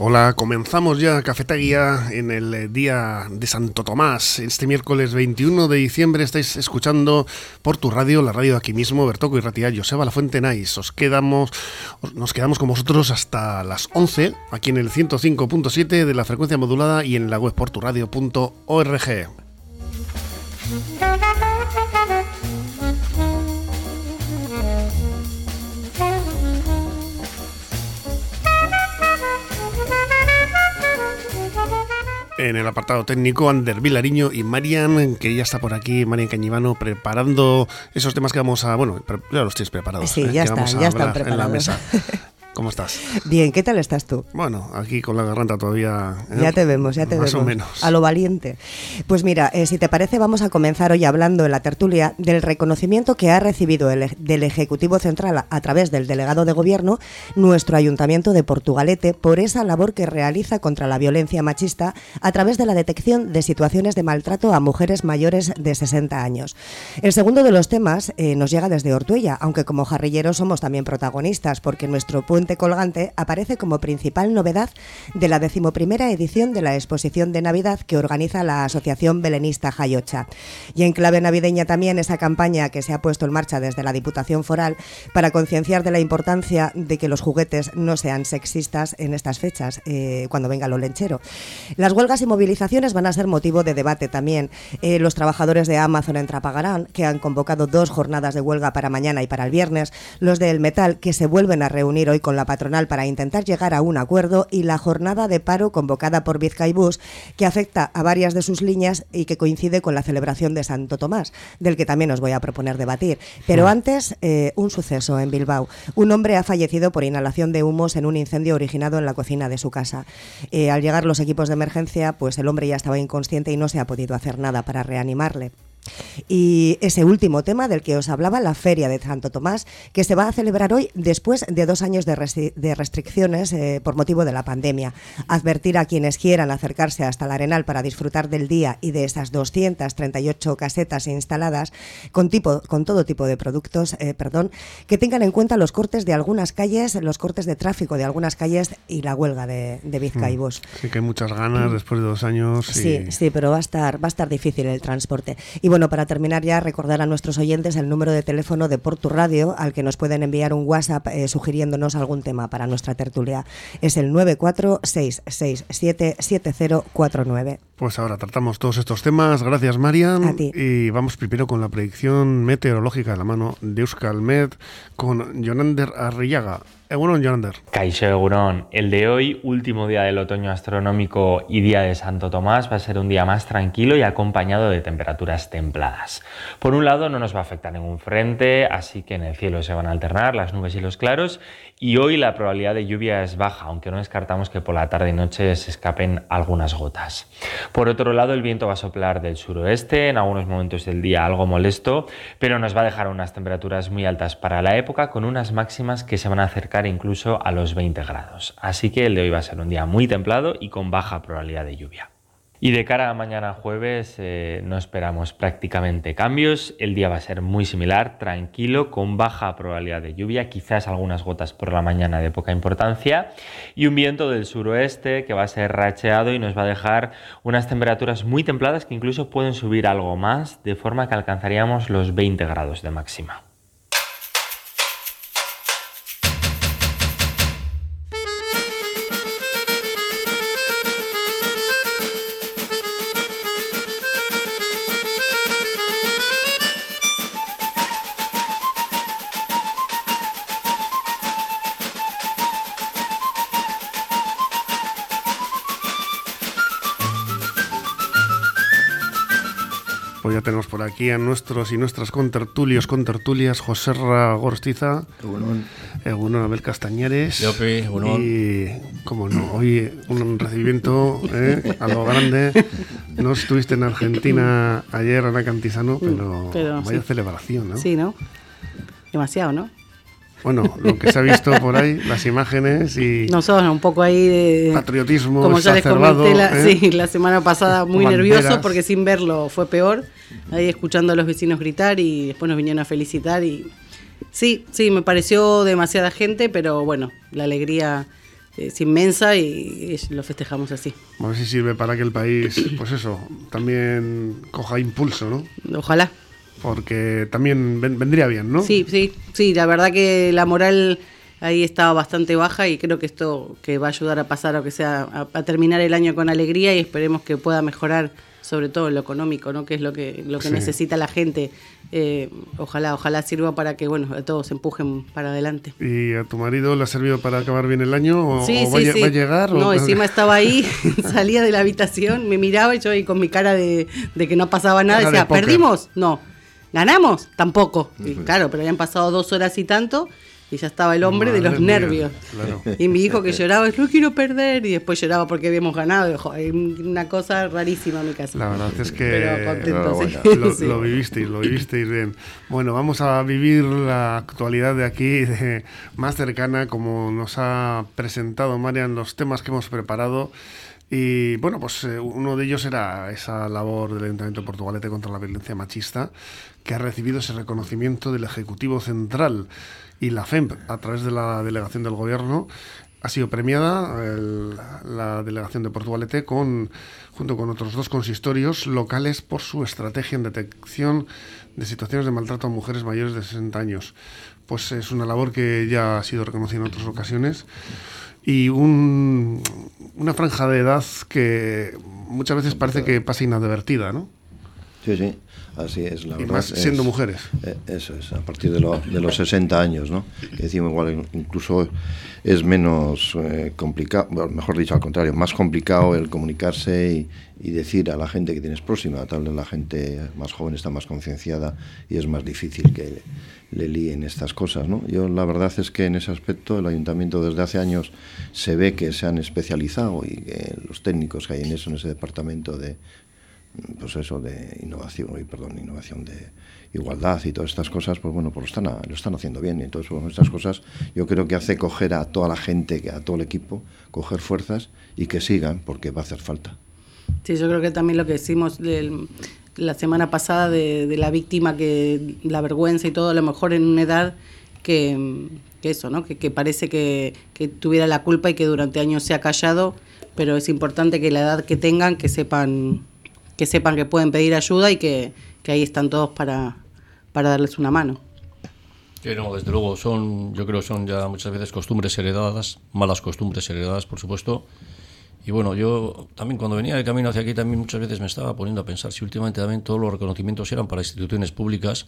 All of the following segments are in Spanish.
Hola, comenzamos ya Cafetería en el eh, día de Santo Tomás. Este miércoles 21 de diciembre estáis escuchando por tu radio, la radio de aquí mismo, Bertoco y Ratia, Joseba La Fuente. Os quedamos, nos quedamos con vosotros hasta las 11, aquí en el 105.7 de la frecuencia modulada y en la web porturadio.org. En el apartado técnico, Ander Vilariño y Marian, que ya está por aquí, Marian Cañivano, preparando esos temas que vamos a. Bueno, ya los tienes preparados. Sí, ya ¿eh? están, ya están preparados. En la mesa. ¿Cómo estás? Bien, ¿qué tal estás tú? Bueno, aquí con la garganta todavía. ¿eh? Ya te vemos, ya te Más vemos. o menos. A lo valiente. Pues mira, eh, si te parece, vamos a comenzar hoy hablando en la tertulia del reconocimiento que ha recibido el, del Ejecutivo Central a, a, través del delegado de Gobierno, nuestro Ayuntamiento de Portugalete, por esa labor que realiza contra la violencia machista a través de la detección de situaciones de maltrato a mujeres mayores de 60 años. El segundo de los temas eh, nos llega desde Ortuella, aunque como jarrilleros somos también protagonistas, porque nuestro puente colgante aparece como principal novedad de la decimoprimera edición de la exposición de Navidad que organiza la Asociación Belenista Jayocha. Y en clave navideña también esa campaña que se ha puesto en marcha desde la Diputación Foral para concienciar de la importancia de que los juguetes no sean sexistas en estas fechas, eh, cuando venga lo lenchero. Las huelgas y movilizaciones van a ser motivo de debate también. Eh, los trabajadores de Amazon en Trapagarán, que han convocado dos jornadas de huelga para mañana y para el viernes, los del metal, que se vuelven a reunir hoy con la patronal para intentar llegar a un acuerdo y la jornada de paro convocada por Vizcaibús que afecta a varias de sus líneas y que coincide con la celebración de Santo Tomás, del que también os voy a proponer debatir. Pero antes, eh, un suceso en Bilbao. Un hombre ha fallecido por inhalación de humos en un incendio originado en la cocina de su casa. Eh, al llegar los equipos de emergencia, pues el hombre ya estaba inconsciente y no se ha podido hacer nada para reanimarle. Y ese último tema del que os hablaba, la Feria de Santo Tomás, que se va a celebrar hoy después de dos años de, de restricciones eh, por motivo de la pandemia. Advertir a quienes quieran acercarse hasta el Arenal para disfrutar del día y de esas 238 casetas instaladas con, tipo, con todo tipo de productos, eh, perdón, que tengan en cuenta los cortes de algunas calles, los cortes de tráfico de algunas calles y la huelga de, de Vizcaibus. Sí, que hay muchas ganas después de dos años. Y... Sí, sí, pero va a estar, va a estar difícil el transporte. Y bueno, para terminar ya, recordar a nuestros oyentes el número de teléfono de Portu Radio al que nos pueden enviar un WhatsApp eh, sugiriéndonos algún tema para nuestra tertulia. Es el 946677049. Pues ahora tratamos todos estos temas. Gracias, Marian. A ti. Y vamos primero con la predicción meteorológica de la mano de Euskalmet con Jonander Arrillaga. Egunon, Jonander. Caixo Egunon. El de hoy, último día del otoño astronómico y día de Santo Tomás, va a ser un día más tranquilo y acompañado de temperaturas templadas. Por un lado, no nos va a afectar ningún frente, así que en el cielo se van a alternar las nubes y los claros. Y hoy la probabilidad de lluvia es baja, aunque no descartamos que por la tarde y noche se escapen algunas gotas. Por otro lado, el viento va a soplar del suroeste, en algunos momentos del día algo molesto, pero nos va a dejar unas temperaturas muy altas para la época, con unas máximas que se van a acercar incluso a los 20 grados. Así que el de hoy va a ser un día muy templado y con baja probabilidad de lluvia. Y de cara a mañana jueves eh, no esperamos prácticamente cambios. El día va a ser muy similar, tranquilo, con baja probabilidad de lluvia, quizás algunas gotas por la mañana de poca importancia. Y un viento del suroeste que va a ser racheado y nos va a dejar unas temperaturas muy templadas que incluso pueden subir algo más, de forma que alcanzaríamos los 20 grados de máxima. Por aquí a nuestros y nuestras contertulios, contertulias, José Gorstiza, Egunon. Abel Castañares. Yopi. Y, como no, hoy un recibimiento eh, a lo grande. No estuviste en Argentina ayer, Ana Cantizano, pero, Pero vaya sí. celebración, ¿no? Sí, ¿no? Demasiado, ¿no? Bueno, lo que se ha visto por ahí, las imágenes y Nosotros un poco ahí de... patriotismo Como ya les comenté la, ¿eh? sí, la semana pasada, muy Banderas. nervioso porque sin verlo fue peor. Ahí escuchando a los vecinos gritar y después nos vinieron a felicitar y... Sí, sí, me pareció demasiada gente, pero bueno, la alegría es inmensa y, lo festejamos así. A ver si sirve para que el país, pues eso, también coja impulso, ¿no? Ojalá. Porque también vendría bien, ¿no? Sí, sí, sí, la verdad que la moral ahí estaba bastante baja y creo que esto que va a ayudar a pasar o que sea a terminar el año con alegría y esperemos que pueda mejorar sobre todo lo económico, ¿no? que es lo que, lo que necesita la gente. Eh, ojalá, ojalá sirva para que bueno, todos empujen para adelante. ¿Y a tu marido le ha servido para acabar bien el año? ¿O, sí, va, a llegar? No, encima estaba ahí, salía de la habitación, me miraba y yo ahí con mi cara de, que no pasaba nada, decía, ¿perdimos? No. ¿Ganamos? Tampoco. claro, pero habían pasado dos horas y tanto y ya estaba el hombre de los nervios. Y mi hijo que lloraba, no quiero perder, y después lloraba porque habíamos ganado. una cosa rarísima en mi casa. La verdad es que lo, sí. lo, vivisteis, lo vivisteis bien. Bueno, vamos a vivir la actualidad de aquí de, más cercana, como nos ha presentado Marian los temas que hemos preparado. Y bueno, pues eh, uno de ellos era esa labor del Ayuntamiento de Portugalete contra la violencia machista, que ha recibido ese reconocimiento del Ejecutivo Central y la FEMP, a través de la delegación del Gobierno, ha sido premiada la delegación de Portugalete con, junto con otros dos consistorios locales por su estrategia en detección de situaciones de maltrato a mujeres mayores de 60 años. Pues es una labor que ya ha sido reconocida en otras ocasiones y una franja de edad que muchas veces parece que pasa inadvertida, ¿no? Sí, sí. Así es, la y más siendo mujeres. Eh, eso es, a partir de, de, los 60 años, ¿no? Que decimos igual, incluso es menos eh, complicado, mejor dicho, al contrario, más complicado el comunicarse y, decir a la gente que tienes próxima, tal vez la gente más joven está más concienciada y es más difícil que le líen estas cosas, ¿no? Yo la verdad es que en ese aspecto el ayuntamiento desde hace años se ve que se han especializado y que los técnicos que hay en eso, en ese departamento de pues eso de innovación, perdón, innovación de igualdad y todas estas cosas, pues bueno, pues lo están, lo están haciendo bien. Y entonces, bueno, estas cosas yo creo que hace coger a toda la gente, a todo el equipo, coger fuerzas y que sigan, porque va a hacer falta. Sí, yo creo que también lo que decimos la semana pasada de, la víctima, que la vergüenza y todo, a lo mejor en una edad que, eso, ¿no? Que, parece que, que, tuviera la culpa y que durante años se ha callado, pero es importante que la edad que tengan, que sepan que sepan que pueden pedir ayuda y que, ahí están todos para, para darles una mano. Sí, no, desde luego, son, yo creo que son ya muchas veces costumbres heredadas, malas costumbres heredadas, por supuesto. Y bueno, yo también cuando venía de camino hacia aquí también muchas veces me estaba poniendo a pensar si últimamente también todos los reconocimientos eran para instituciones públicas.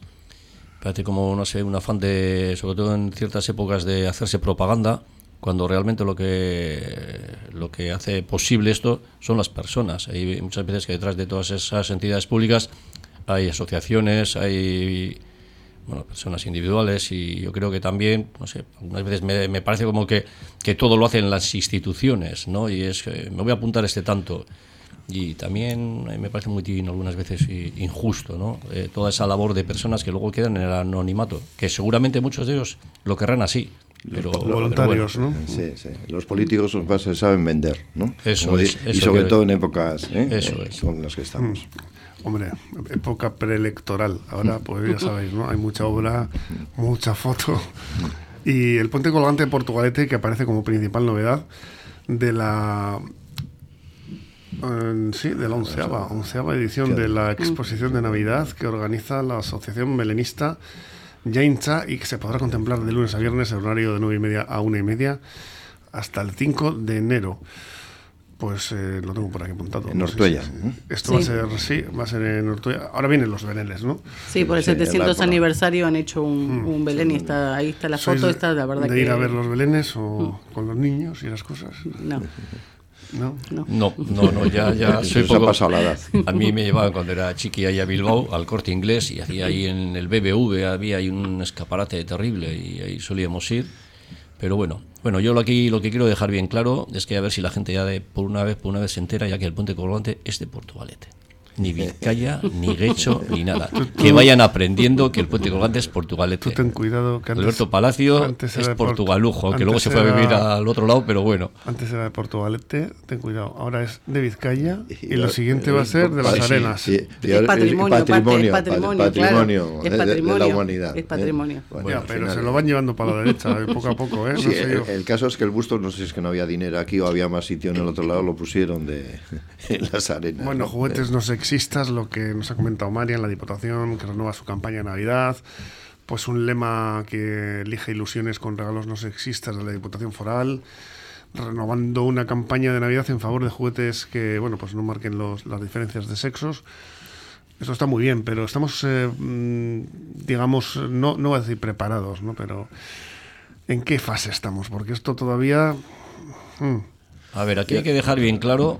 Parece como, no sé, un afán de, sobre todo en ciertas épocas, de hacerse propaganda cuando realmente lo que, lo que hace posible esto son las personas. Hay muchas veces que detrás de todas esas entidades públicas hay asociaciones, hay bueno, personas individuales y yo creo que también, no sé, algunas veces me, me parece como que, que, todo lo hacen las instituciones, ¿no? Y es que me voy a apuntar este tanto. Y también me parece muy algunas veces injusto, ¿no? Eh, toda esa labor de personas que luego quedan en el anonimato, que seguramente muchos de ellos lo querrán así, pero, voluntarios, ¿no? Sí, sí. Los políticos se saben vender, ¿no? Eso es. y sobre todo en épocas ¿eh? eso eh, con las que estamos. Hombre, época preelectoral. Ahora, pues ya sabéis, ¿no? Hay mucha obra, mucha foto. Y el puente colgante de Portugalete, que aparece como principal novedad de la sí, de la onceava, onceava edición de la exposición de Navidad que organiza la Asociación Melenista Yaincha y que se podrá contemplar de lunes a viernes en horario de 9 y media a 1 y media hasta el 5 de enero. Pues eh, lo tengo por aquí apuntado. En Ortuella. Esto va a ser, sí, va a ser en Ortuella. Ahora vienen los belenes, ¿no? Sí, por el 700 aniversario han hecho un, mm. un belén y está, ahí está la foto, está la verdad de ir a ver los belenes o mm. con los niños y las cosas? No. ¿No? No, no, no, ya, ya soy poco... pasado la edad. A mí me llevaban cuando era chiqui ahí a Bilbao, al corte inglés, y hacía ahí en el BBV, había ahí un escaparate terrible y ahí solíamos ir. Pero bueno, bueno, yo aquí lo que quiero dejar bien claro es que a ver si la gente ya de, por una vez por una vez se entera ya que el puente colgante es de Portugalete. Ni Vizcaya, ni Guecho, ni nada. Que vayan aprendiendo que el puente colgante es portugalete. Tú ten cuidado que antes, Alberto Palacio antes es era de Port- portugalujo, que luego se fue a vivir era- al otro lado, pero bueno. Antes era de Portugalete, ten cuidado. Ahora es de Vizcaya y, Y lo siguiente va a ser de las Sí, arenas. sí, y Es ahora- patrimonio, aparte, es patrimonio, patrimonio, patrimonio claro. de- Es de- de patrimonio, la humanidad. es ¿eh? patrimonio. Bueno, Ya, al pero final- se lo van llevando para la derecha, eh, poco a poco, ¿eh? No Sí, sé el, yo. el caso es que el busto, no sé si es que no había dinero aquí o había más sitio en el otro lado, lo pusieron de en las arenas. Bueno, ¿no? juguetes no sexistas, lo que nos ha comentado María en la Diputación, que renueva su campaña de Navidad. Pues un lema que elige ilusiones con regalos no sexistas de la Diputación Foral. Renovando una campaña de Navidad en favor de juguetes que, bueno, pues no marquen los, las diferencias de sexos. Eso está muy bien, pero estamos, eh, mm, digamos, no, no voy a decir preparados, ¿no? Pero ¿en qué fase estamos? Porque esto todavía... mm, A ver, aquí hay que dejar bien claro.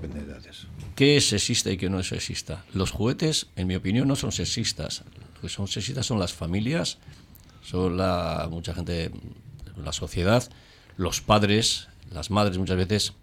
Qué es sexista y qué no es sexista. Los juguetes, en mi opinión, no son sexistas. Lo que son sexistas son las familias, son la mucha gente, la sociedad, los padres, las madres muchas veces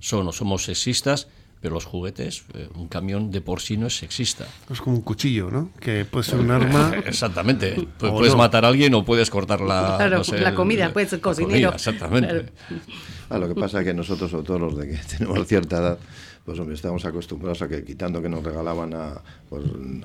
son o somos sexistas, pero los juguetes, eh, un camión de por sí no es sexista. es como un cuchillo, ¿no? Que puede ser un arma... Exactamente. O puedes no. matar a alguien o puedes cortar la, Claro, no sé, la el- comida, puedes ser cocinero. comida, exactamente. Claro. Ah, lo que pasa es que nosotros, sobre todo los de que tenemos cierta edad, pues hombre, estamos acostumbrados a que quitando que nos regalaban a, pues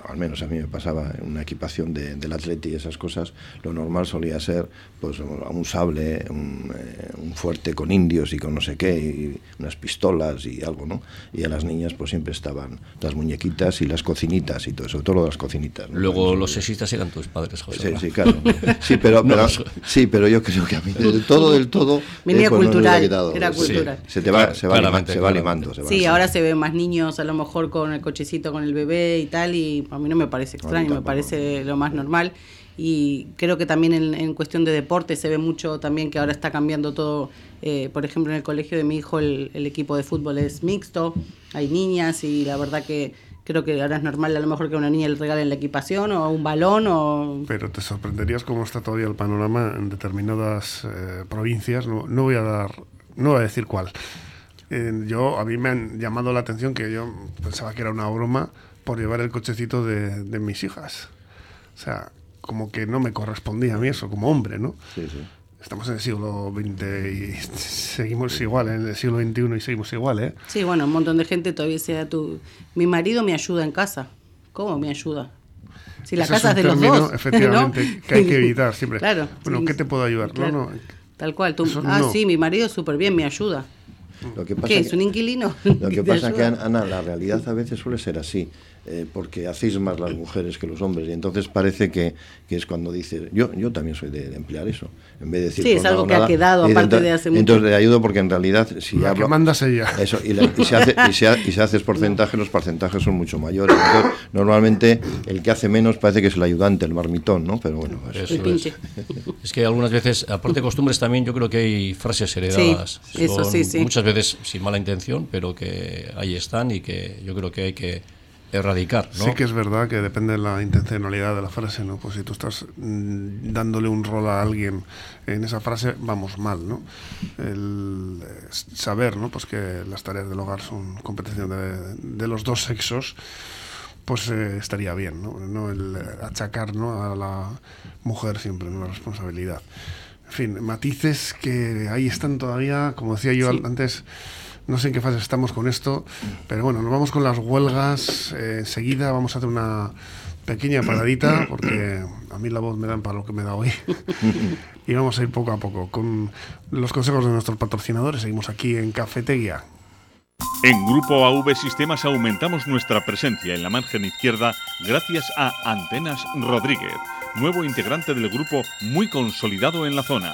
al menos a mí me pasaba una equipación de, del atleti y esas cosas, lo normal solía ser pues un sable, un, eh, un fuerte con indios y con no sé qué, y unas pistolas y algo, ¿no? Y a las niñas pues siempre estaban las muñequitas y las cocinitas y todo eso, todo lo de las cocinitas. ¿no? Luego los eh, sexistas eran tus padres, José. Sí, sí, claro. Sí, pero, pero- sí, pero yo creo que a mí del todo, del todo... Venía pues, no me hubiera cultural, era Sí. cultural. Se te va, se va, limando. se va Sí, limando. ahora se ven más niños a lo mejor con el cochecito con el bebé y tal, y a mí no me parece extraño, me parece lo más normal. Y creo que también en, en cuestión de deporte se ve mucho también que ahora está cambiando todo. eh, por ejemplo, en el colegio de mi hijo el, el equipo de fútbol es mixto, hay niñas y la verdad que creo que ahora es normal a lo mejor que a una niña le regalen la equipación o un balón o... Pero te sorprenderías cómo está todavía el panorama en determinadas eh, provincias. No, no voy a dar, no voy a decir cuál. Eh, yo a mí me han llamado la atención que yo pensaba que era una broma por llevar el cochecito de, de mis hijas. O sea, como que no me correspondía a mí eso como hombre, ¿no? Sí, sí. Estamos en el siglo XX y seguimos igual, en el siglo XXI y seguimos igual, ¿eh? Sí, bueno, un montón de gente todavía sea tu... Mi marido me ayuda en casa. ¿Cómo me ayuda? Si la Ese casa es un de los término, dos. efectivamente, ¿no? que hay que evitar siempre. Claro. Bueno, sí, ¿qué te puedo ayudar? No, claro. no. Tal cual. Tú, Eso ah, no. sí, mi marido súper bien, me ayuda. Lo que pasa ¿Qué que- es? ¿Un inquilino? Lo que ¿Te pasa es que? Ana, la realidad a veces suele ser así, eh, porque hacéis más las mujeres que los hombres, y entonces parece que, que es cuando dices, yo, yo también soy de, de emplear eso, en vez de decir... Sí, es pues no algo que ha quedado, aparte de hace mucho. Entonces le ayudo porque en realidad, si La que hablo... mandas ella. Eso, y, la- y se hace, y, se ha- y se haces porcentaje, los porcentajes son mucho mayores. Entonces, normalmente el que hace menos parece que es el ayudante, el marmitón, ¿no? Pero bueno, eso- Eso pinche. Es que algunas veces, aparte de costumbres, también yo creo que hay frases heredadas. Sí, eso sí, sí. Muchas veces sin mala intención, pero que ahí están y que yo creo que hay que erradicar. ¿no? Sí que es verdad que depende de la intencionalidad de la frase, ¿no? Pues si tú estás mm, dándole un rol a alguien en esa frase, vamos mal, ¿no? El eh, saber, ¿no? Pues que las tareas del hogar son competencia de, de los dos sexos, pues eh, estaría bien, ¿no? No el eh, achacar, ¿no? A la mujer siempre una responsabilidad. En fin, matices que ahí están todavía, como decía yo Sí. antes, no sé en qué fase estamos con esto, pero bueno, nos vamos con las huelgas. eh, enseguida vamos a hacer una pequeña paradita, porque a mí la voz me dan para lo que me da hoy. y vamos a ir poco a poco con los consejos de nuestros patrocinadores. Seguimos aquí en Cafetería. En Grupo AV Sistemas aumentamos nuestra presencia en la margen izquierda gracias a Antenas Rodríguez, nuevo integrante del grupo muy consolidado en la zona.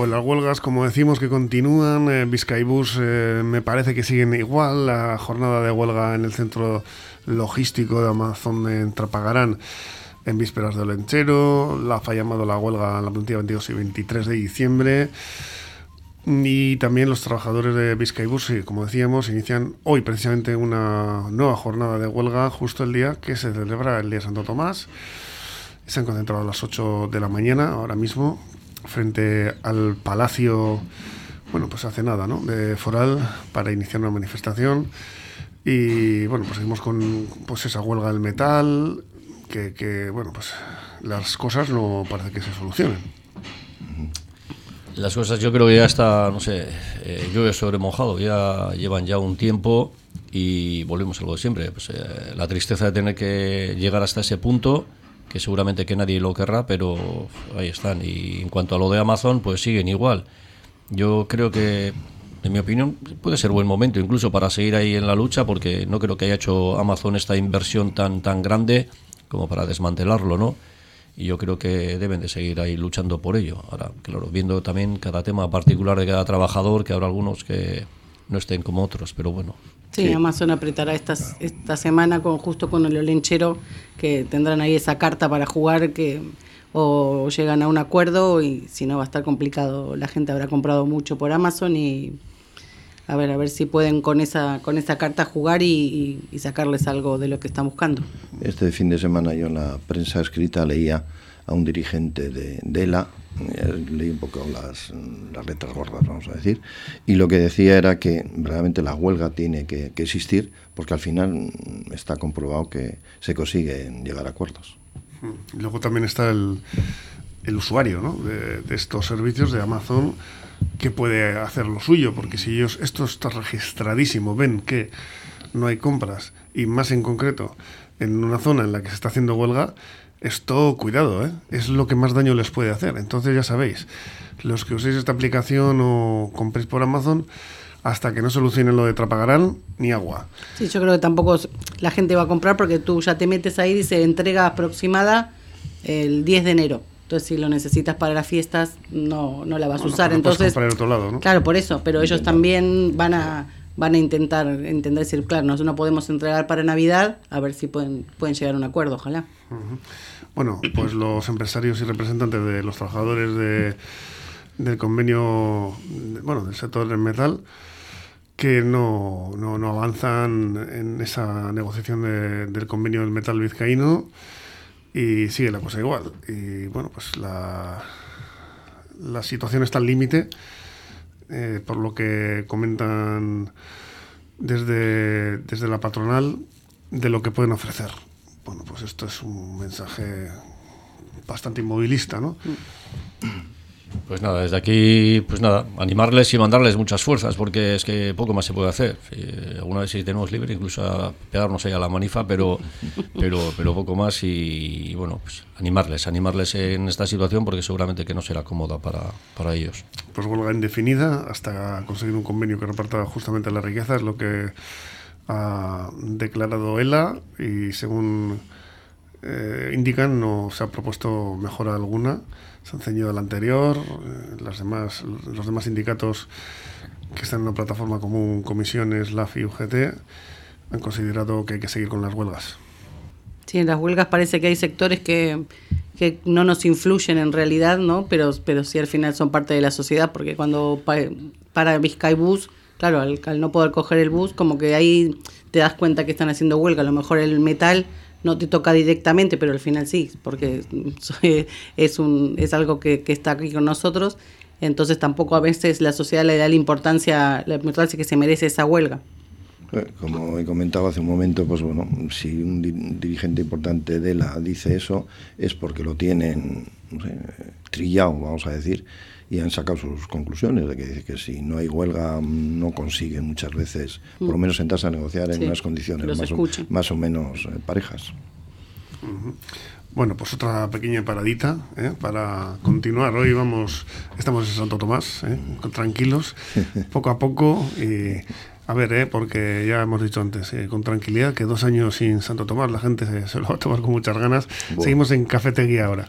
Pues las huelgas, como decimos, que continúan. Eh, Vizcaibus eh, me parece que siguen igual. La jornada de huelga en el centro logístico de Amazon en Trapagarán en vísperas del lenchero, la ha llamado la huelga en la plantilla 22 y 23 de diciembre. Y también los trabajadores de Vizcaibus, como decíamos, inician hoy precisamente una nueva jornada de huelga, justo el día que se celebra el Día Santo Tomás. Se han concentrado a las 8 de la mañana, ahora mismo, frente al Palacio, bueno, pues hace nada, ¿no? De Foral, para iniciar una manifestación. Y bueno, pues seguimos con pues esa huelga del metal, que, que bueno, pues las cosas no parece que se solucionen. Las cosas yo creo que ya está, no sé, eh, llueve sobre mojado, ya llevan ya un tiempo y volvemos a lo de siempre. Pues, eh, la tristeza de tener que llegar hasta ese punto, que seguramente que nadie lo querrá, pero ahí están. Y en cuanto a lo de Amazon, pues siguen igual. Yo creo que, en mi opinión, puede ser buen momento incluso para seguir ahí en la lucha, porque no creo que haya hecho Amazon esta inversión tan, tan grande como para desmantelarlo, ¿no? y yo creo que deben de seguir ahí luchando por ello. Ahora, claro, viendo también cada tema particular de cada trabajador, que habrá algunos que no estén como otros, pero bueno. Sí, Amazon apretará esta, esta semana con justo con el olenchero, que tendrán ahí esa carta para jugar, que o llegan a un acuerdo y si no va a estar complicado. La gente habrá comprado mucho por Amazon y a ver, a ver si pueden con esa, con esa carta jugar y, sacarles algo de lo que están buscando. Este fin de semana yo en la prensa escrita leía a un dirigente de, de ELA, eh, leí un poco las, las, letras gordas, vamos a decir, y lo que decía era que realmente la huelga tiene que, existir porque al final está comprobado que se consigue llegar a acuerdos. Luego también está el, el usuario ¿no? de, de estos servicios de Amazon que puede hacer lo suyo, porque si ellos, esto está registradísimo, ven que no hay compras, y más en concreto en una zona en la que se está haciendo huelga, esto, cuidado, ¿eh? es lo que más daño les puede hacer. Entonces ya sabéis, los que uséis esta aplicación o compréis por Amazon, hasta que no solucionen lo de Trapagarán, ni agua. Sí, yo creo que tampoco la gente va a comprar porque tú ya te metes ahí y dice entrega aproximada el 10 de enero. Entonces, si lo necesitas para las fiestas, no, no la vas a usar. Entonces, para otro lado, ¿no? Claro, por eso, pero ellos también van a van a intentar entender decir, claro, nosotros no podemos entregar para Navidad, a ver si pueden pueden llegar a un acuerdo, ojalá. Bueno, pues los empresarios y representantes de los trabajadores de, del convenio, bueno, del sector del metal, que no, no, no avanzan en esa negociación del convenio del metal vizcaíno y sigue la cosa igual. Y bueno, pues la, la situación está al límite, eh, por lo que comentan desde, desde la patronal de lo que pueden ofrecer. Bueno, pues esto es un mensaje bastante inmovilista, ¿no? Pues nada, desde aquí, pues nada, animarles y mandarles muchas fuerzas, porque es que poco más se puede hacer. alguna vez si tenemos libre, incluso a pegarnos ahí a la manifa, pero, pero, pero poco más y, bueno, pues animarles, animarles en esta situación, porque seguramente que no será cómoda para, para ellos. Pues huelga indefinida hasta conseguir un convenio que reparta justamente la riqueza, es lo que ha declarado ELA y según eh, indican no se ha propuesto mejora alguna se han ceñido al anterior. Eh, demás, los demás sindicatos que están en una plataforma común, comisiones, LAF y UGT, han considerado que hay que seguir con las huelgas. Sí, en las huelgas parece que hay sectores que, que no nos influyen en realidad, ¿no? Pero, pero sí al final son parte de la sociedad, porque cuando para Vizcay Bus, claro, al, al no poder coger el bus, como que ahí te das cuenta que están haciendo huelga. A lo mejor el metal no te toca directamente, pero al final sí, porque es, un, es algo que, está aquí con nosotros. Entonces tampoco a veces la sociedad le da la importancia, la importancia que se merece esa huelga. Eh, como he comentado hace un momento, pues bueno, si un dirigente importante de la dice eso, es porque lo tienen trillado, vamos a decir, y han sacado sus conclusiones de que dice que si no hay huelga no consiguen muchas veces, por lo mm. menos sentarse a negociar en unas condiciones más o, más o, menos eh, parejas. Bueno, pues otra pequeña paradita ¿eh? para continuar. Hoy vamos, estamos en Santo Tomás, ¿eh? tranquilos, poco a poco y a ver, ¿eh? porque ya hemos dicho antes, con tranquilidad, que dos años sin Santo Tomás la gente se, lo va a tomar con muchas ganas. Seguimos en Cafetería ahora.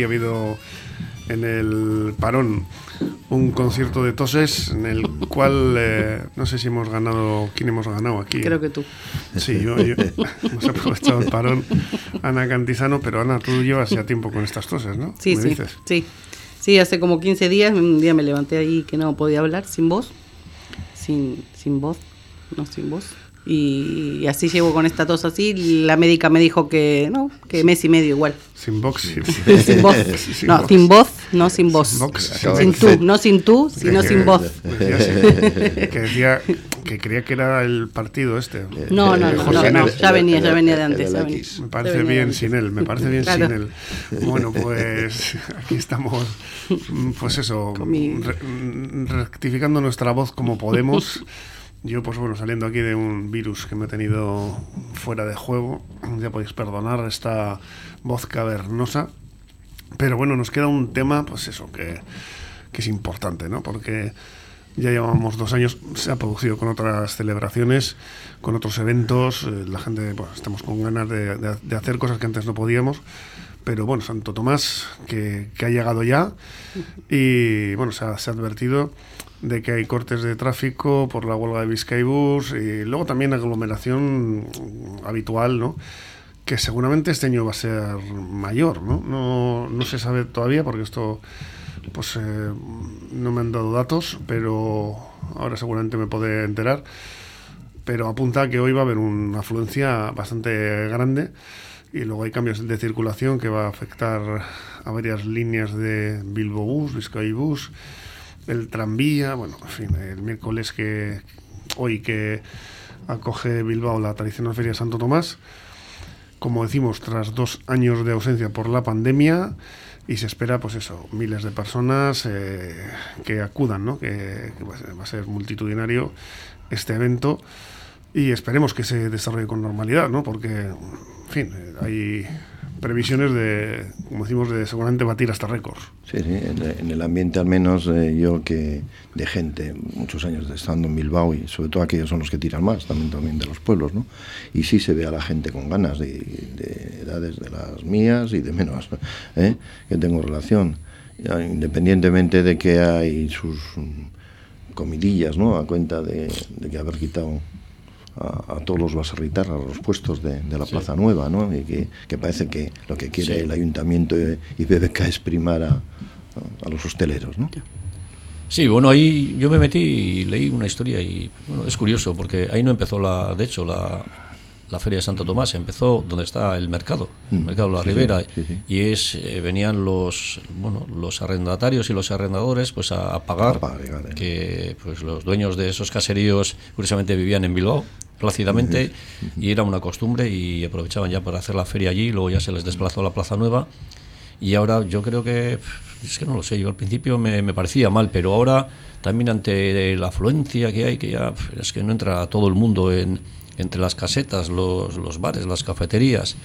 Aquí ha habido en el parón un concierto de toses en el cual eh, no sé si hemos ganado, ¿quién hemos ganado aquí? Creo que tú. Sí, yo, hemos aprovechado el parón, Ana Cantisano, pero Ana, tú llevas ya tiempo con estas toses, ¿no? Sí, sí, sí. Sí, hace como 15 días, un día me levanté ahí que no podía hablar sin voz, sin, sin voz, no sin voz. Y, así llevo con esta tos así. La médica me dijo que no, que mes y medio igual. Sin box. sin voz. no, sin voz, no sin voz. Sin, tú, no sin tú, sino sin voz. que decía que creía que era el partido este. No, no, no, no, ya venía, ya venía de antes. Me parece bien sin él, me parece bien sin él. Bueno, pues aquí estamos, pues eso, rectificando nuestra voz como podemos. Yo, pues bueno, saliendo aquí de un virus que me he tenido fuera de juego, ya podéis perdonar esta voz cavernosa. Pero bueno, nos queda un tema, pues eso, que, es importante, ¿no? Porque ya llevamos dos años, se ha producido con otras celebraciones, con otros eventos, eh, la gente, pues estamos con ganas de, hacer cosas que antes no podíamos. Pero bueno, Santo Tomás, que, ha llegado ya, y bueno, se ha advertido de que hay cortes de tráfico por la huelga de Vizcaibus y luego también aglomeración habitual, ¿no? que seguramente este año va a ser mayor, ¿no? No, no se sabe todavía porque esto pues eh, no me han dado datos, pero ahora seguramente me podré enterar. Pero apunta que hoy va a haber una afluencia bastante grande y luego hay cambios de circulación que va a afectar a varias líneas de Bilbo Bus, Vizcaibus el tranvía, bueno, en fin, el miércoles que hoy que acoge Bilbao la tradicional Feria Santo Tomás, como decimos, tras dos años de ausencia por la pandemia y se espera, pues eso, miles de personas eh, que acudan, ¿no? Que, va a ser multitudinario este evento y esperemos que se desarrolle con normalidad, ¿no? Porque, en fin, hay previsiones de, como decimos, de seguramente batir hasta récords. Sí, sí, en, el ambiente al menos eh, yo que de gente, muchos años de estando en Bilbao y sobre todo aquellos son los que tiran más, también, también de los pueblos, ¿no? Y sí se ve a la gente con ganas de, edades de las mías y de menos, ¿eh? que tengo relación, independientemente de que hay sus comidillas, ¿no? A cuenta de, de que haber quitado a, todos los baserritar, a los puestos de, la Plaza Nueva, ¿no? Y que, parece que lo que quiere el ayuntamiento y BBK es primar a, los hosteleros, ¿no? Sí, bueno, ahí yo me metí y leí una historia y bueno, es curioso porque ahí no empezó la, de hecho, la, la Feria de Santo Tomás, empezó donde está el mercado, el mm. mercado de la Ribera, y es eh, venían los bueno, los arrendatarios y los arrendadores pues a, pagar, eh. que pues los dueños de esos caseríos curiosamente vivían en Bilbao plácidamente y era una costumbre y aprovechaban ya para hacer la feria allí, luego ya se les desplazó a la Plaza Nueva y ahora yo creo que es que no lo sé, yo al principio me, me parecía mal, pero ahora también ante la afluencia que hay, que ya es que no entra todo el mundo en entre las casetas, los, los bares, las cafeterías,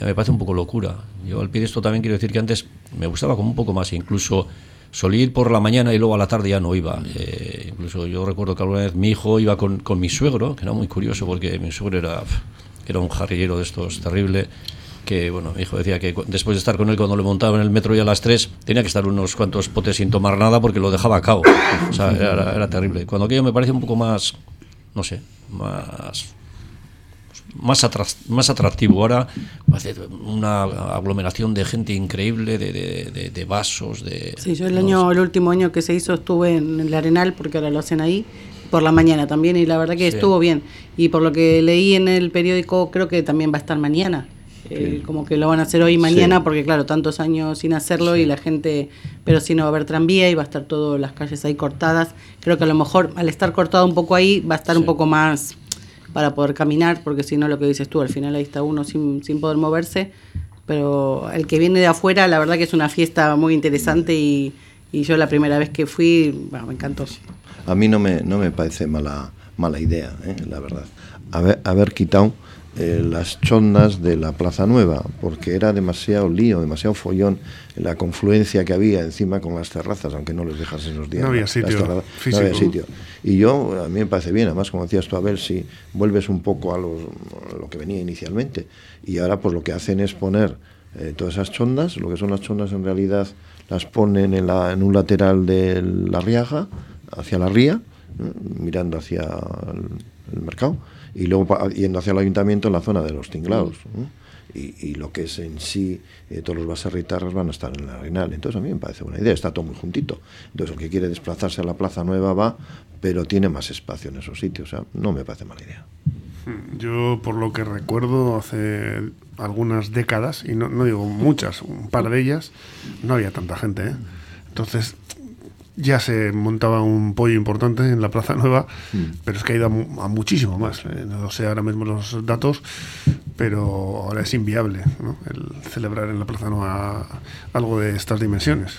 ya me parece un poco locura. Yo al pie de esto también quiero decir que antes me gustaba como un poco más, incluso solía ir por la mañana y luego a la tarde ya no iba. Eh, incluso yo recuerdo que alguna vez mi hijo iba con, con, mi suegro, que era muy curioso porque mi suegro era, era un jarrillero de estos terrible que bueno, mi hijo decía que después de estar con él cuando le montaba en el metro ya a las 3, tenía que estar unos cuantos potes sin tomar nada porque lo dejaba a cabo. O sea, era, era terrible. Cuando aquello me parece un poco más, no sé, más más, más atractivo. Ahora una aglomeración de gente increíble, de, vasos, de... Sí, yo el, año, el último año que se hizo estuve en el Arenal, porque ahora lo hacen ahí, por la mañana también, y la verdad que estuvo bien. Y por lo que leí en el periódico, creo que también va a estar mañana. Eh, como que lo van a hacer hoy y mañana, porque claro, tantos años sin hacerlo y la gente, pero si no va a haber tranvía y va a estar todas las calles ahí cortadas. Creo que a lo mejor al estar cortado un poco ahí va a estar un poco más para poder caminar, porque si no, lo que dices tú, al final ahí está uno sin, sin poder moverse. Pero el que viene de afuera, la verdad que es una fiesta muy interesante y, y yo la primera vez que fui, bueno, me encantó. A mí no me, no me parece mala, mala idea, ¿eh? la verdad. Haber, haber quitado eh, las chondas de la Plaza Nueva, porque era demasiado lío, demasiado follón la confluencia que había encima con las terrazas, aunque no les dejas esos días. No había sitio. no había sitio. Y yo, a mí me parece bien, además, como decías tú, a ver si vuelves un poco a, lo que venía inicialmente. Y ahora, pues lo que hacen es poner eh, todas esas chondas, lo que son las chondas en realidad las ponen en, la, en un lateral de la riaja, hacia la ría, mirando hacia el mercado y luego yendo hacia el ayuntamiento en la zona de los tinglados. Y, lo que es en sí, eh, todos los baserritarras van a estar en la Arenal. Entonces a mí me parece buena idea, está todo muy juntito. Entonces el que quiere desplazarse a la Plaza Nueva va, pero tiene más espacio en esos sitios. O sea, no me parece mala idea. Hmm, yo, por lo que recuerdo, hace algunas décadas, y no, no digo muchas, un par de ellas, no había tanta gente. ¿eh? Entonces, ya se montaba un pollo importante en la Plaza Nueva, mm. pero es que ha ido a, muchísimo más. Eh, no sé ahora mismo los datos, pero ahora es inviable el celebrar en la Plaza Nueva algo de estas dimensiones.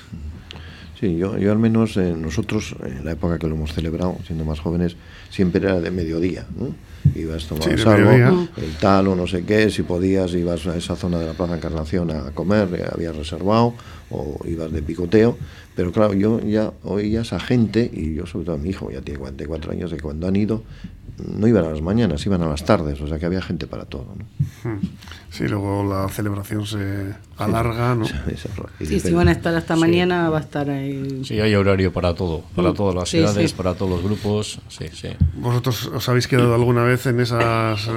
Sí, yo, yo al menos eh, nosotros, en la época que lo hemos celebrado, siendo más jóvenes, siempre era de mediodía. ¿no? Ibas a tomar algo, el tal o no sé qué, si podías, ibas a esa zona de la Plaza Encarnación a comer, eh, habías reservado, o ibas de picoteo pero claro, yo ya oía a esa gente, y yo sobre todo mi hijo, ya tiene 44 años, de que cuando han ido, no iban a las mañanas, iban a las tardes, o sea que había gente para todo. ¿no? Hmm. Sí, luego la celebración se alarga, ¿no? Sí, si van a estar hasta mañana, va a estar ahí. Sí, hay horario para todo, para mm. todas las edades, para todos los grupos. Sí, sí. ¿Vosotros os habéis quedado alguna vez en esas eh,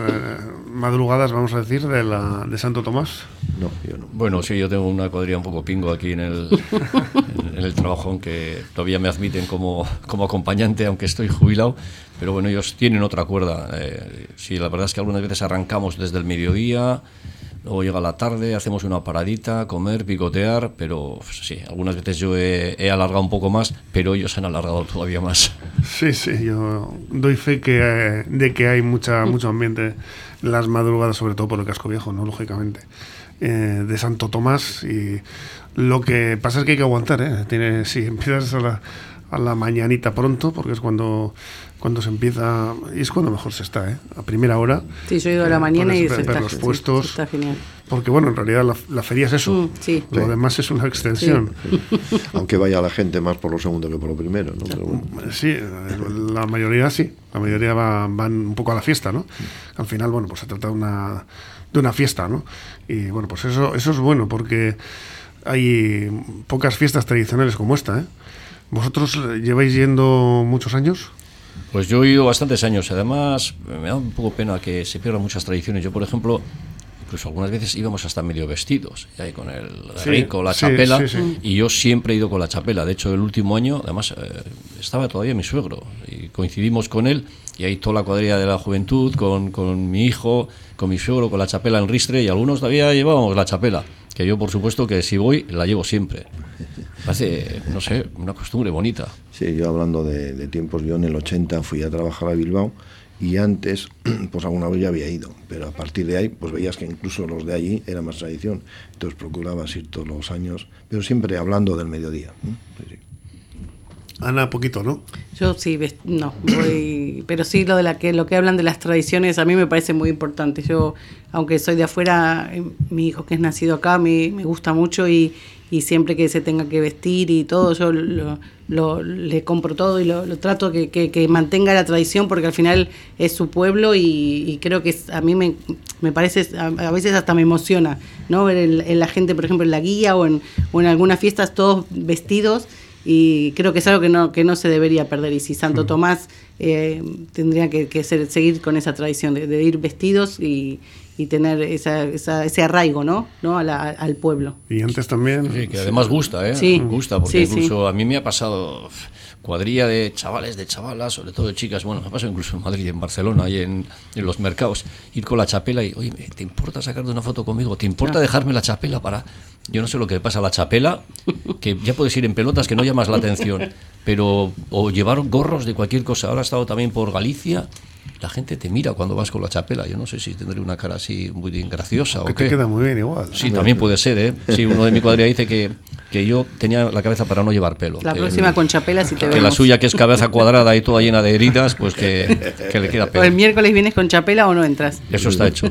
madrugadas, vamos a decir, de, la, de Santo Tomás? No, yo no. Bueno, sí, yo tengo una cuadrilla un poco pingo aquí en el, en, el trabajo, aunque todavía me admiten como, como acompañante, aunque estoy jubilado. Pero bueno, ellos tienen otra cuerda. Eh, sí, la verdad es que algunas veces arrancamos desde el mediodía Luego llega la tarde, hacemos una paradita, comer, picotear, pero pues, sí, algunas veces yo he, alargado un poco más, pero ellos han alargado todavía más. Sí, sí, yo doy fe que, eh, de que hay mucha, mucho ambiente en las madrugadas, sobre todo por el casco viejo, ¿no? Lógicamente. Eh, de Santo Tomás y lo que pasa es que hay que aguantar, ¿eh? Tiene, si empiezas a la, a la mañanita pronto, porque es cuando cuando se empieza, y es cuando mejor se está, ¿eh? a primera hora. Sí, yo he ido a la mañana y se está, los puestos. está genial. Porque bueno, en realidad la, feria es eso, mm, sí. lo demás es una extensión. Aunque vaya la gente más por lo segundo que por lo primero. ¿no? Sí, la mayoría sí, la mayoría van un poco a la fiesta, ¿no? Al final, bueno, pues se trata de una, de una fiesta, ¿no? Y bueno, pues eso, eso es bueno porque hay pocas fiestas tradicionales como esta, ¿eh? ¿Vosotros lleváis yendo muchos años? Pues yo he ido bastantes años. Además, me da un poco pena que se pierdan muchas tradiciones. Yo, por ejemplo, incluso algunas veces íbamos hasta medio vestidos, ahí con el rico, la chapela, y yo siempre he ido con la chapela. De hecho, el último año, además, eh, estaba todavía mi suegro, y coincidimos con él, y ahí toda la cuadrilla de la juventud, con, con mi hijo, con mi suegro, con la chapela en ristre, y algunos todavía llevábamos la chapela, que yo, por supuesto, que si voy, la llevo siempre. Parece, no sé, una costumbre bonita. Sí, yo hablando de, tiempos, yo en el 80 fui a trabajar a Bilbao y antes, pues alguna vez ya había ido, pero a partir de ahí, pues veías que incluso los de allí era más tradición, entonces procurabas ir todos los años, pero siempre hablando del mediodía. Ana, poquito, ¿no? Yo sí, no, voy, pero sí lo de la que lo que hablan de las tradiciones a mí me parece muy importante. Yo, aunque soy de afuera, eh, mi hijo que es nacido acá me, me gusta mucho y, y siempre que se tenga que vestir y todo, yo lo, le compro todo y lo, trato que, que, mantenga la tradición porque al final es su pueblo y, creo que a mí me, me parece, a, veces hasta me emociona, ¿no? Ver en, la gente, por ejemplo, en la guía o en, o en algunas fiestas todos vestidos y creo que es algo que no, que no se debería perder. Y si Santo Tomás eh, tendría que, que ser- seguir con esa tradición de, de ir vestidos y, y tener esa, esa- ese arraigo ¿no? ¿no? A la- al pueblo. Y antes también. Sí, que además gusta, ¿eh? Sí. Gusta, porque Sí, incluso a mí me ha pasado cuadrilla de chavales, de chavalas, sobre todo de chicas, bueno, me ha pasado incluso en Madrid, en Barcelona, y en, en los mercados, ir con la chapela y, oye, ¿te importa sacarte una foto conmigo? ¿Te importa dejarme la chapela para...? Yo no sé lo que pasa a la chapela, que ya puedes ir en pelotas que no llamas la atención, pero o llevar gorros de cualquier cosa. Ahora he estado también por Galicia, la gente te mira cuando vas con la chapela. Yo no sé si tendré una cara así muy graciosa Que o te qué. queda muy bien igual. Sí, también puede ser, ¿eh? Sí, uno de mi cuadrilla dice que, que yo tenía la cabeza para no llevar pelo. La que, próxima con chapela, si te que vemos. la suya, que es cabeza cuadrada y toda llena de heridas, pues que, que le queda O el pelo. miércoles vienes con chapela o no entras. Eso está hecho.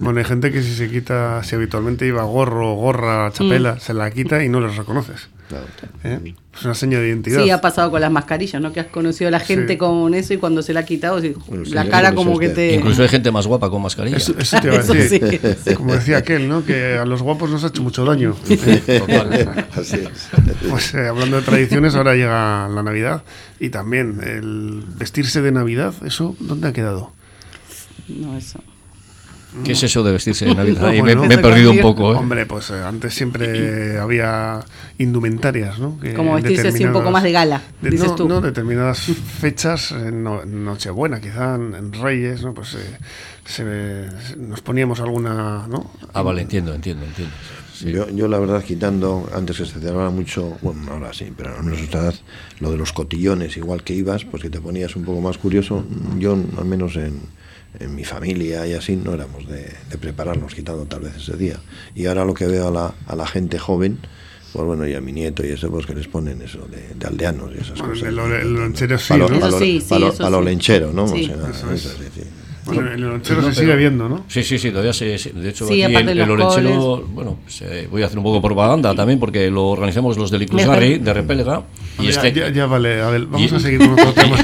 Bueno, hay gente que si se quita, si habitualmente iba gorro, gorra, chapela, Mm. se la quita y no los reconoces. Claro. ¿eh? Es una seña de identidad. Sí, ha pasado con las mascarillas, ¿no? Que has conocido a la gente Sí. con eso y cuando se la ha quitado, sí, sí, la eso cara es como que este. te... Incluso hay gente más guapa con mascarilla. Eso, eso te iba a Eso decir. sí. Como decía aquel, ¿no? Que a los guapos nos ha hecho mucho daño. Total. Así es. Pues eh, hablando de tradiciones, ahora llega la Navidad y también el vestirse de Navidad, ¿eso dónde ha quedado? No, eso. ¿Qué es eso de vestirse de Navidad? No, me, bueno. me he perdido un poco, ¿eh? Hombre, pues eh, antes siempre había indumentarias, ¿no? Que Como vestirse así un poco más de gala, de- dices no, tú. no, determinadas fechas, en no- en Nochebuena, quizá en, en Reyes, ¿no? Pues eh, se- nos poníamos alguna, ¿no? Ah, vale, entiendo, entiendo, entiendo. Sí. Yo, yo la verdad quitando, antes que se celebraba mucho, bueno, ahora sí, pero en nuestra edad, lo de los cotillones, igual que ibas, pues que te ponías un poco más curioso, yo al menos en, en mi familia y así no éramos de, de prepararnos quitando tal vez ese día. Y ahora lo que veo a la, a la gente joven, pues bueno, y a mi nieto y eso, pues que les ponen eso de, de aldeanos y esas Bueno, cosas. el lonchero sí, palo- Eso sí, sí, sí. lenchero, ¿no? Sí. O sea, Eso es. eso sí, sí. Bueno, en el lonchero No, se pero- sigue viendo, ¿no? Sí, sí, sí, todavía se, se- de hecho Sí, aquí el, el bueno, eh, voy a hacer un poco de propaganda también porque lo organizamos los del Icusgarri de Repélega y ya, este, ya, ya vale, a ver, vamos y- a seguir con otro tema.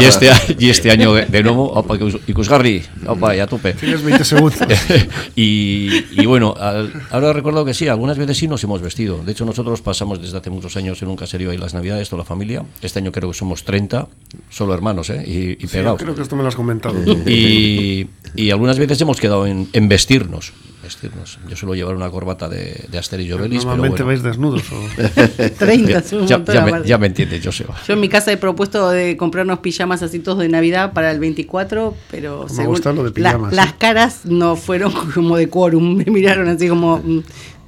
y este, y este año de, nuevo, opa, Icus- Icusgarri, opa, ya a tope. Tienes 20 segundos. y, y bueno, al- ahora recuerdo que sí, algunas veces sí nos hemos vestido. De hecho, nosotros pasamos desde hace muchos años en un caserío ahí las Navidades, toda la familia. Este año creo que somos 30, solo hermanos, ¿eh? Y, y Sí, pegados. creo que esto me lo has comentado. Y, y algunas veces hemos quedado en, en vestirnos. vestirnos. Yo suelo llevar una corbata de, de Asterix y Obelix, pero Normalmente bueno. vais desnudos. ¿o? 30, Ya, ya- me, ya me entiendes, Joseba. Yo en mi casa he propuesto de comprarnos pijamas así todos de Navidad para el 24, pero Me gusta lo de pijamas, las ¿eh? caras no fueron como de quórum, me miraron así como...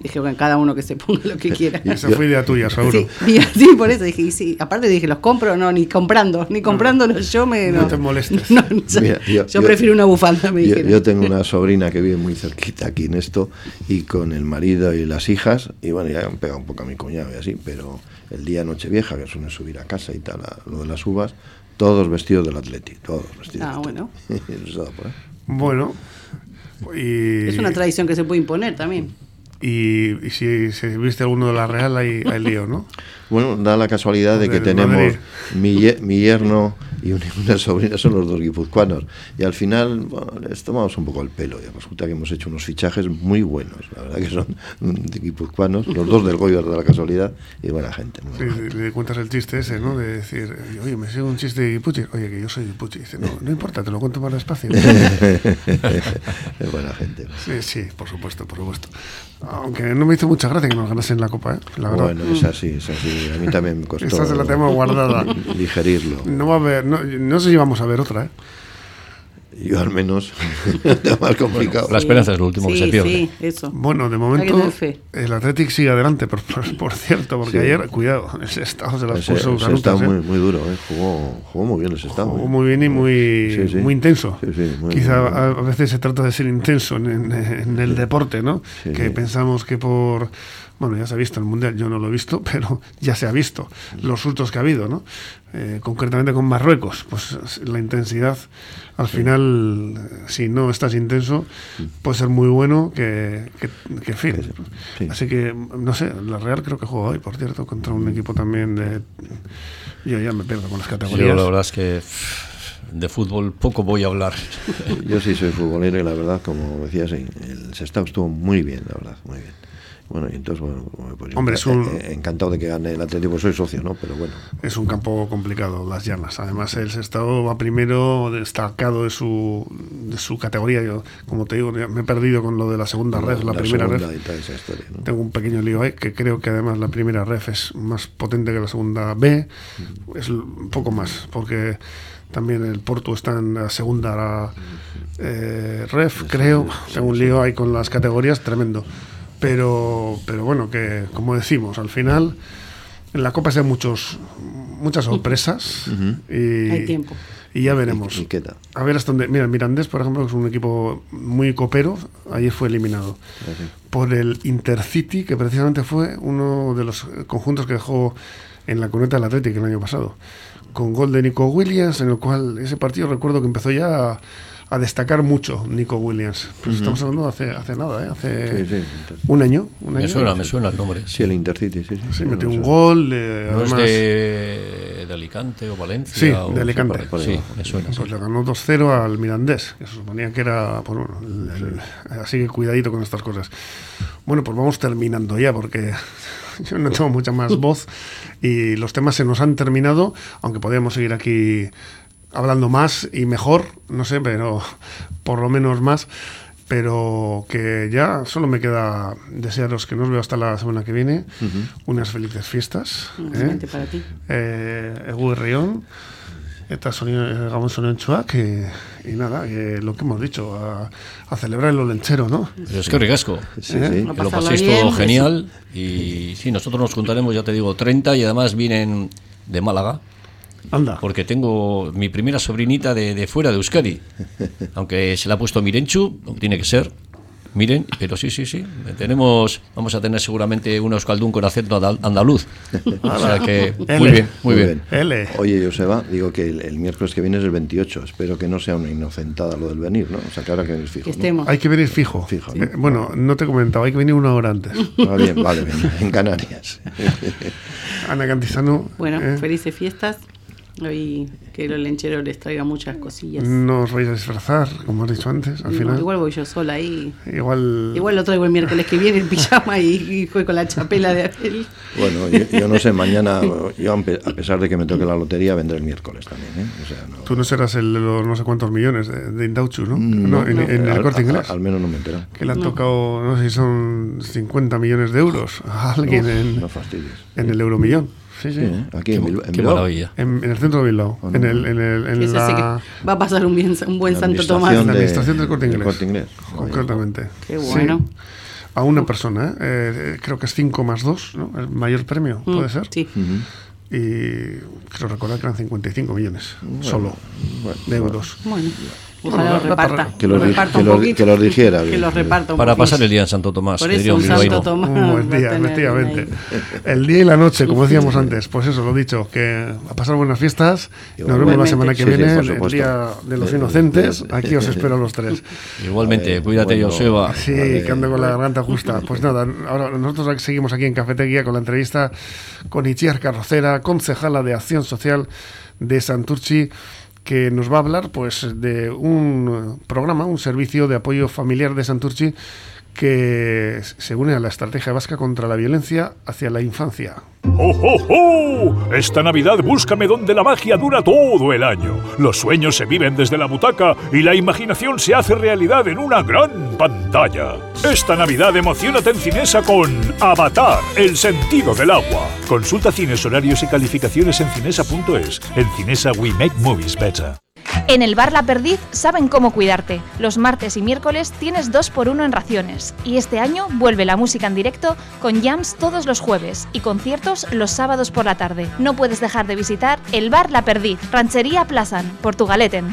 dije, bueno, cada uno que se ponga lo que quiera. Esa fue idea tuya, seguro. Sí, y así por eso dije, y sí, aparte dije, los compro, no, ni comprando, ni comprándolo yo me... No te molestes. No, yo, Mira, yo- yo yo- prefiero una bufanda, me Yo, yo tengo una sobrina que vive muy cerquita aquí en esto y con el marido y las hijas, y bueno, ya han pegado un poco a mi cuñado y así, pero el día Nochevieja, que suelen subir a casa y tal, a lo de las uvas, todos vestidos del Atleti, todos vestidos. Ah, del bueno. Ahí. Bueno. Y, Es una tradición que se puede imponer también. Y, y si se viste alguno de la Real, hay, hay lío, ¿no? Bueno, da la casualidad de que tenemos mi, mi yerno y un- una sobrina son los dos guipuzcoanos. Y al final bueno, les tomamos un poco el pelo. Y resulta que hemos hecho unos fichajes muy buenos. La verdad que son guipuzcoanos, los dos del Goyo de la casualidad y buena gente. muy Sí, buena le, cuentas el chiste ese, ¿no? De decir, oye, me sigue un chiste de Guipuchi. Oye, que yo soy Guipuchi. Dice, no, no importa, te lo cuento más despacio. es buena gente. Sí, sí, por supuesto, por supuesto. Aunque no me hizo mucha gracia que nos ganasen la copa, ¿eh? La verdad. Bueno, es así, es así. A mí también me costó Esta se la tenemos guardada. digerirlo. No va a haber, no, no sé si vamos a ver otra, ¿eh? Yo al menos, lo más complicado. La esperanza es lo último que Sí, se pierde. Sí, eso. Bueno, de que momento el Athletic sigue adelante, por, por, por cierto, porque Sí. ayer, cuidado, ese estado se las Ese, puso ese está ¿eh? muy, muy duro, ¿eh? jugó, jugó muy bien ese estado. Jugó ¿eh? muy bien y muy, Sí, sí. muy intenso. Sí, sí, muy- Quizá a, a veces se trata de ser intenso en, en- en el deporte, ¿no? Sí, que sí. pensamos que por... Bueno, ya se ha visto el Mundial, yo no lo he visto, pero ya se ha visto los sustos que ha habido, ¿no? Eh, concretamente con Marruecos, pues la intensidad, al final, eh, si no estás intenso, puede ser muy bueno que, que, que en fin. Sí. Así que, no sé, la Real creo que juega hoy, por cierto, contra un equipo también de... Yo ya me pierdo con las Yo categorías. la verdad es que de fútbol poco voy a hablar. Yo sí soy futbolero y la verdad, como decía, sí, el Sestao estuvo muy bien, la verdad, muy bien. Bueno, y entonces, bueno, pues Hombre, es un- eh, encantado de que gane el Atlético, soy socio, ¿no? Pero bueno, Es un campo complicado, las llanas. Además, el Sestao va primero destacado de su, de su categoría. Yo, como te digo, me he perdido con lo de la segunda ref, la, primera historia, ¿no? Tengo un pequeño lío ahí, que creo que además la primera ref es más potente que la segunda B. Es un poco más, porque también el Porto está en la segunda eh, ref, creo. Tengo un lío ahí con las categorías tremendo. Pero, pero bueno, que como decimos, al final en la Copa se muchos muchas sorpresas y, Hay tiempo. y ya veremos. Y queda. A ver hasta dónde. Mira, Mirandés, por ejemplo, que es un equipo muy copero, ayer fue eliminado por el Intercity, que precisamente fue uno de los conjuntos que dejó en la cuneta del Atlético el año pasado, con gol de Nico Williams, en el cual ese partido recuerdo que empezó ya a, a destacar mucho Nico Williams. Pues estamos hablando de hace, hace nada, ¿eh? hace Sí, sí. un año. Un Me año. suena, me suena el nombre. Sí, el Intercity, sí, sí. Sí, metió un gol. eh, ¿No es además, de, de Alicante o Valencia? Sí, o- de Alicante. por. Sí, me suena. sí. Pues le ganó 2-0 al Mirandés, que se suponía que era. pues bueno, el- el- así que cuidadito con estas cosas. Bueno, pues vamos terminando ya, porque yo no tengo mucha más voz y los temas se nos han terminado, aunque podríamos seguir aquí hablando más y mejor, no sé, pero por lo menos más. Pero que ya solo me queda desearos que nos veo hasta la semana que viene. Unas felices fiestas. ¿eh? Para ti. eh, Rion, eta sonio, Gabon Soniontxuak, y, y nada, que lo que hemos dicho, a, a celebrar el olenchero, ¿no? Pero es que ricasco. Sí, ¿Eh? sí. A Que lo paséis todo genial. Y sí, nosotros nos juntaremos, ya te digo, 30 y además vienen de Málaga. Anda. Porque tengo mi primera sobrinita de, de fuera de Euskadi. Aunque se la ha puesto Mirenchu, tiene que ser. Miren, pero sí, sí, sí. Tenemos, vamos a tener seguramente un euskaldún con acento andal- andaluz. O sea que, muy L. bien, muy bien. L. Oye, Joseba, digo que el, el miércoles que viene es el 28. Espero que no sea una inocentada lo del venir, ¿no? O sea, que ahora que es fijo. Que ¿no? estemos. Hay que venir fijo. Fijo, Eh, bueno, no te he comentado, hay que venir una hora antes. Ah, bien, vale, bien, en Canarias. Ana Cantizano Bueno, eh, felices fiestas. Y que el lenchero les traiga muchas cosillas. no os vais a disfrazar, como has dicho antes, al No, final. igual voy yo sola ahí. Igual, Igual lo traigo el miércoles que viene en pijama y, y juego con la chapela de aquel. Bueno, yo, yo no sé, mañana, yo a pe- a pesar de que me toque la lotería, vendré el miércoles también, ¿eh? O sea, no... tú no serás el de los no sé cuántos millones de, de Indauchu, ¿no? Mm, No, en, en al, el corte inglés. al- al menos no me he enterado. que le han tocado, no sé si son 50 millones de euros a alguien en, No fastidies. en el euromillón. Sí, sí. Sí, ¿eh? Aquí Qué, en Bilbao. en qué Bilbao. maravilla. En, en el centro de Bilbao. No. En, el, en, el, en Ese sí que la, va a pasar un, bien, un buen La Santo Tomás. la de- administración del corte del inglés. Corte Inglés. Concretamente. Qué Sí. bueno. A una persona, ¿eh? Eh, creo que es 5 más 2, ¿no? El mayor premio, puede Mm, ser. Sí. Ujú. Y creo recordar que eran 55 millones solo bueno, de euros. Bueno, ojalá Bueno, lo reparta. Que los, reparta que un los- poquito. que los dijera. Que los reparta un Para poquito. pasar el día en Santo Tomás, Por eso un. Santo Tomás. Un buen día, efectivamente. El día y la noche, como decíamos antes. Pues eso, lo dicho, que a pasar buenas fiestas. Nos vemos la semana que Sí, sí, viene, por el día de los Sí, inocentes. sí. Aquí os espero a los tres. Igualmente, Eh, cuídate, bueno, Joseba. Sí, que ando con la garganta justa. Pues nada, ahora nosotros seguimos aquí en Cafetería con la entrevista con Itziar Carrocera, concejala de Acción Social de Santurchi, que nos va a hablar pues de un programa, un servicio de apoyo familiar de Santurchi que se une a la estrategia vasca contra la violencia hacia la infancia. ¡Oh, oh, oh! Esta Navidad búscame donde la magia dura todo el año. Los sueños se viven desde la butaca y la imaginación se hace realidad en una gran pantalla. Esta Navidad emocionate en Cinesa con Avatar, el sentido del agua. Consulta cines, horarios y calificaciones en cinesa.es. En Cinesa we make movies better. En el bar La Perdiz saben cómo cuidarte. Los martes y miércoles tienes 2 por 1 en raciones. Y este año vuelve la música en directo con jams todos los jueves y conciertos los sábados por la tarde. No puedes dejar de visitar el bar La Perdiz, Ranchería Plazan, Portugaleten.